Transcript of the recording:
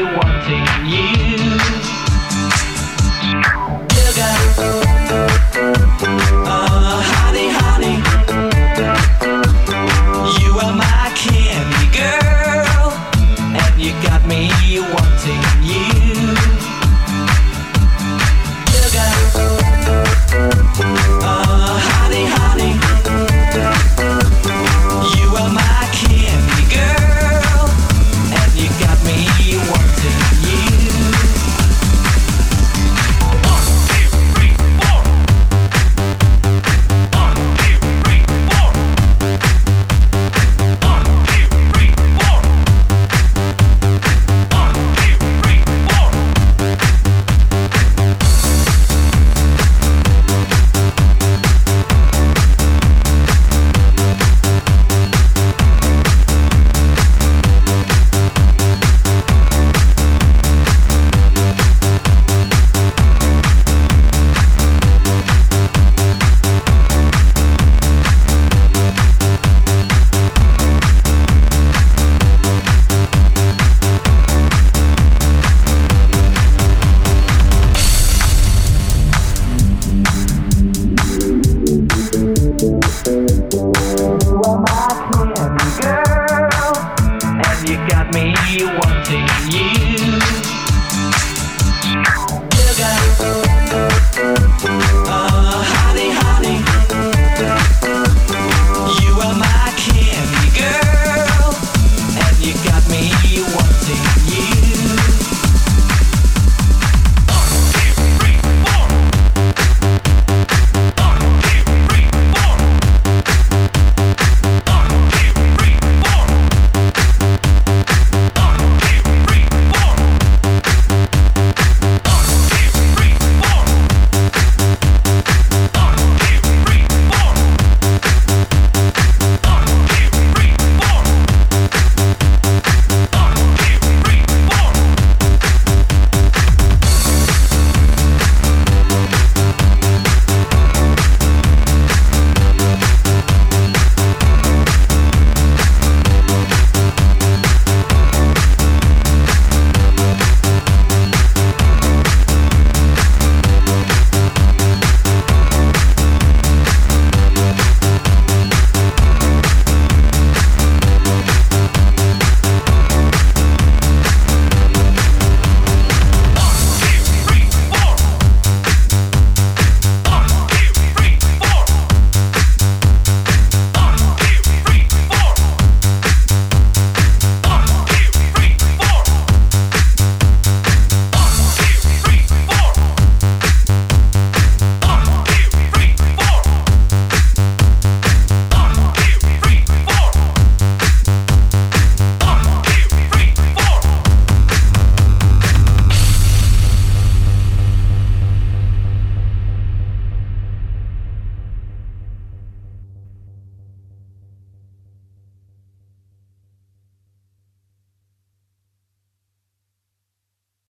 you want to.